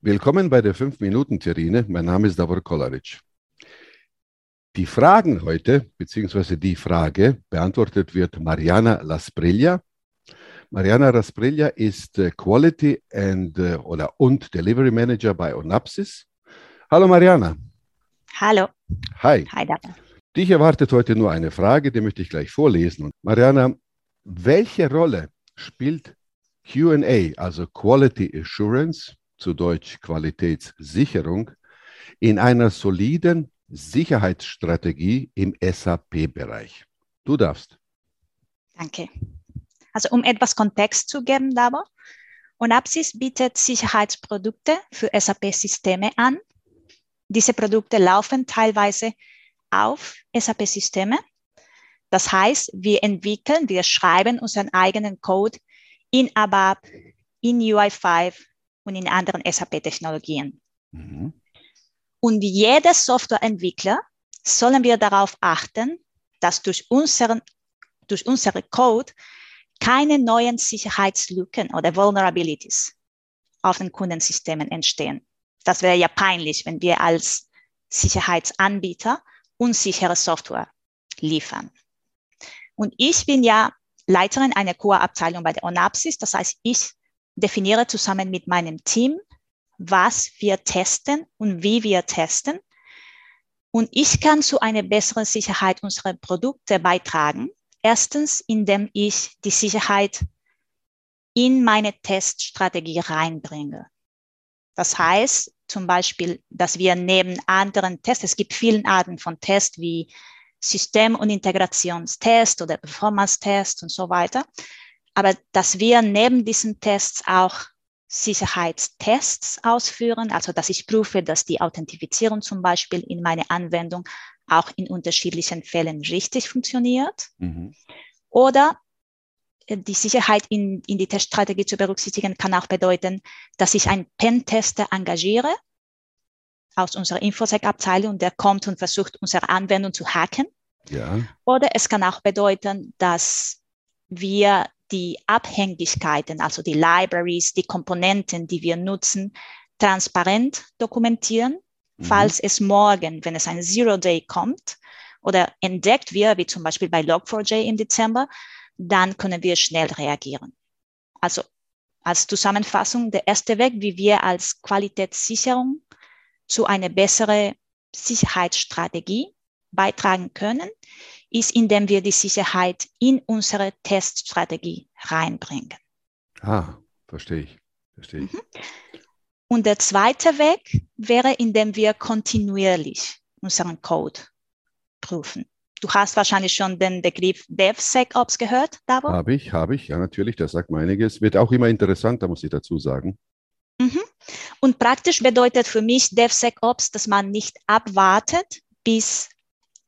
Willkommen bei der 5-Minuten-Terrine. Mein Name ist Davor Kolaric. Die Fragen heute, beziehungsweise die Frage, beantwortet wird Mariana Lasprilla. Mariana Lasprilla ist äh, Quality and, äh, oder, und Delivery Manager bei Onapsis. Hallo Mariana. Hallo. Hi. Hi, Davor. Dich erwartet heute nur eine Frage, die möchte ich gleich vorlesen. Mariana, welche Rolle spielt QA, also Quality Assurance, zu Deutsch Qualitätssicherung, in einer soliden Sicherheitsstrategie im SAP-Bereich. Du darfst. Danke. Also um etwas Kontext zu geben, aber Onapsis bietet Sicherheitsprodukte für SAP-Systeme an. Diese Produkte laufen teilweise auf SAP-Systeme. Das heißt, wir entwickeln, wir schreiben unseren eigenen Code in ABAP, in UI5 und in anderen SAP-Technologien. Mhm. Und wie jeder Softwareentwickler sollen wir darauf achten, dass durch unseren, durch unsere Code keine neuen Sicherheitslücken oder Vulnerabilities auf den Kundensystemen entstehen. Das wäre ja peinlich, wenn wir als Sicherheitsanbieter unsichere Software liefern. Und ich bin ja Leiterin einer QA-Abteilung bei der Onapsis. Das heißt, ich definiere zusammen mit meinem Team, was wir testen und wie wir testen. Und ich kann zu einer besseren Sicherheit unserer Produkte beitragen. Erstens, indem ich die Sicherheit in meine Teststrategie reinbringe. Das heißt zum Beispiel, dass wir neben anderen Tests, es gibt viele Arten von Tests wie System- und Integrationstest oder Performance-Test und so weiter, aber dass wir neben diesen Tests auch Sicherheitstests ausführen, also dass ich prüfe, dass die Authentifizierung zum Beispiel in meiner Anwendung auch in unterschiedlichen Fällen richtig funktioniert. Mhm. Oder äh, die Sicherheit in, in die Teststrategie zu berücksichtigen kann auch bedeuten, dass ich einen Pentester engagiere aus unserer Infosec-Abteilung, der kommt und versucht, unsere Anwendung zu hacken. Ja. Oder es kann auch bedeuten, dass wir die Abhängigkeiten, also die Libraries, die Komponenten, die wir nutzen, transparent dokumentieren, mhm. falls es morgen, wenn es ein Zero-Day kommt oder entdeckt wird, wie zum Beispiel bei Log4j im Dezember, dann können wir schnell reagieren. Also als Zusammenfassung, der erste Weg, wie wir als Qualitätssicherung zu einer besseren Sicherheitsstrategie beitragen können, ist, indem wir die Sicherheit in unsere Teststrategie reinbringen. Ah, verstehe ich. Verstehe ich. Mhm. Und der zweite Weg wäre, indem wir kontinuierlich unseren Code prüfen. Du hast wahrscheinlich schon den Begriff DevSecOps gehört, Davo? Habe ich, habe ich, ja natürlich, das sagt mir einiges. Wird auch immer interessanter, muss ich dazu sagen. Mhm. Und praktisch bedeutet für mich DevSecOps, dass man nicht abwartet, bis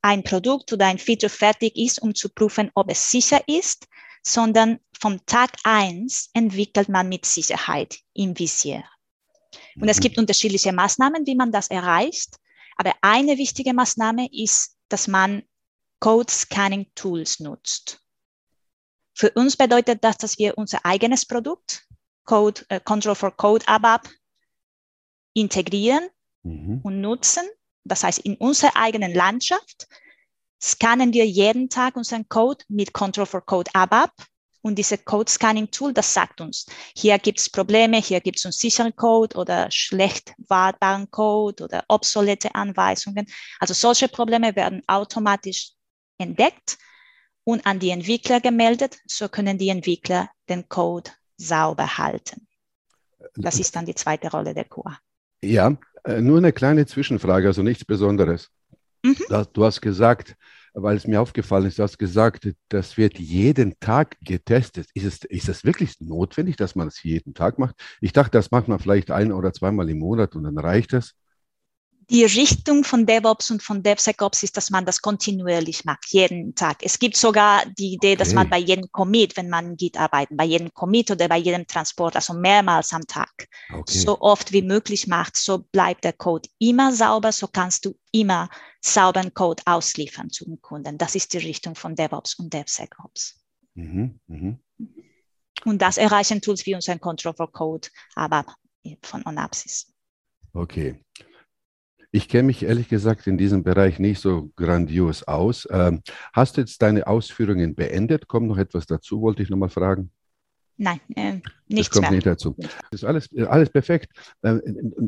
ein Produkt oder ein Feature fertig ist, um zu prüfen, ob es sicher ist, sondern vom Tag eins entwickelt man mit Sicherheit im Visier. Und es mhm. gibt unterschiedliche Maßnahmen, wie man das erreicht. Aber eine wichtige Maßnahme ist, dass man Code Scanning Tools nutzt. Für uns bedeutet das, dass wir unser eigenes Produkt, Code, äh, Control for Code ABAP, integrieren mhm. und nutzen das heißt, in unserer eigenen Landschaft scannen wir jeden Tag unseren Code mit Control for Code ABAP. Und diese Code Scanning Tool, das sagt uns, hier gibt es Probleme, hier gibt es unsicheren Code oder schlecht wartbaren Code oder obsolete Anweisungen. Also solche Probleme werden automatisch entdeckt und an die Entwickler gemeldet. So können die Entwickler den Code sauber halten. Das ist dann die zweite Rolle der QA. Ja, äh, nur eine kleine Zwischenfrage, also nichts Besonderes. Mhm. Du hast gesagt, weil es mir aufgefallen ist, du hast gesagt, das wird jeden Tag getestet. Ist es, ist es wirklich notwendig, dass man es jeden Tag macht? Ich dachte, das macht man vielleicht ein oder zweimal im Monat und dann reicht es die Richtung von DevOps und von DevSecOps ist, dass man das kontinuierlich macht, jeden Tag. Es gibt sogar die Idee, okay. dass man bei jedem Commit, wenn man Git arbeitet, bei jedem Commit oder bei jedem Transport, also mehrmals am Tag, okay. so oft wie möglich macht, so bleibt der Code immer sauber, so kannst du immer sauberen Code ausliefern zu den Kunden. Das ist die Richtung von DevOps und DevSecOps. Mhm, mh. Und das erreichen Tools wie unser Control for Code, aber von Onapsis. Okay. Ich kenne mich ehrlich gesagt in diesem Bereich nicht so grandios aus. Ähm, hast du jetzt deine Ausführungen beendet? Kommt noch etwas dazu, wollte ich nochmal fragen. Nein, äh, nichts das kommt mehr. nicht dazu. Das ist alles, alles perfekt. Äh,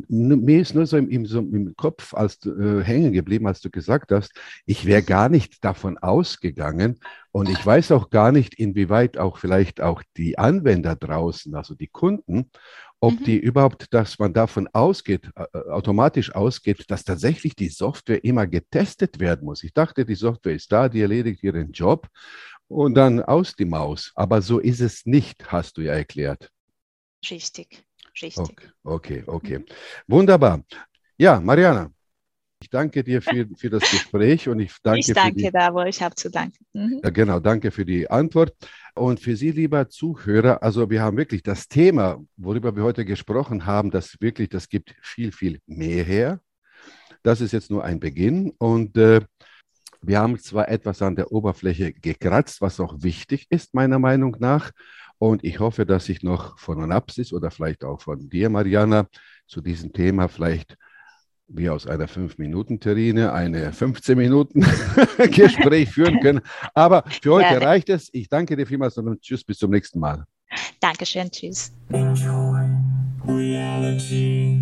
mir ist nur so im, so im Kopf als, äh, hängen geblieben, als du gesagt hast, ich wäre gar nicht davon ausgegangen und ich weiß auch gar nicht, inwieweit auch vielleicht auch die Anwender draußen, also die Kunden, ob mhm. die überhaupt, dass man davon ausgeht, äh, automatisch ausgeht, dass tatsächlich die Software immer getestet werden muss. Ich dachte, die Software ist da, die erledigt ihren Job und dann aus die Maus. Aber so ist es nicht, hast du ja erklärt. Richtig, richtig. Okay, okay. okay. Mhm. Wunderbar. Ja, Mariana, ich danke dir für, für das Gespräch und ich danke Ich danke die, da, wo ich habe zu danken. Mhm. Ja, genau, danke für die Antwort. Und für Sie, lieber Zuhörer, also wir haben wirklich das Thema, worüber wir heute gesprochen haben, das wirklich, das gibt viel, viel mehr her. Das ist jetzt nur ein Beginn und äh, wir haben zwar etwas an der Oberfläche gekratzt, was auch wichtig ist, meiner Meinung nach. Und ich hoffe, dass ich noch von Anapsis oder vielleicht auch von dir, Mariana, zu diesem Thema vielleicht wie aus einer 5-Minuten-Terrine eine 15-Minuten-Gespräch führen können. Aber für heute ja. reicht es. Ich danke dir vielmals und tschüss, bis zum nächsten Mal. Dankeschön, tschüss. Enjoy reality.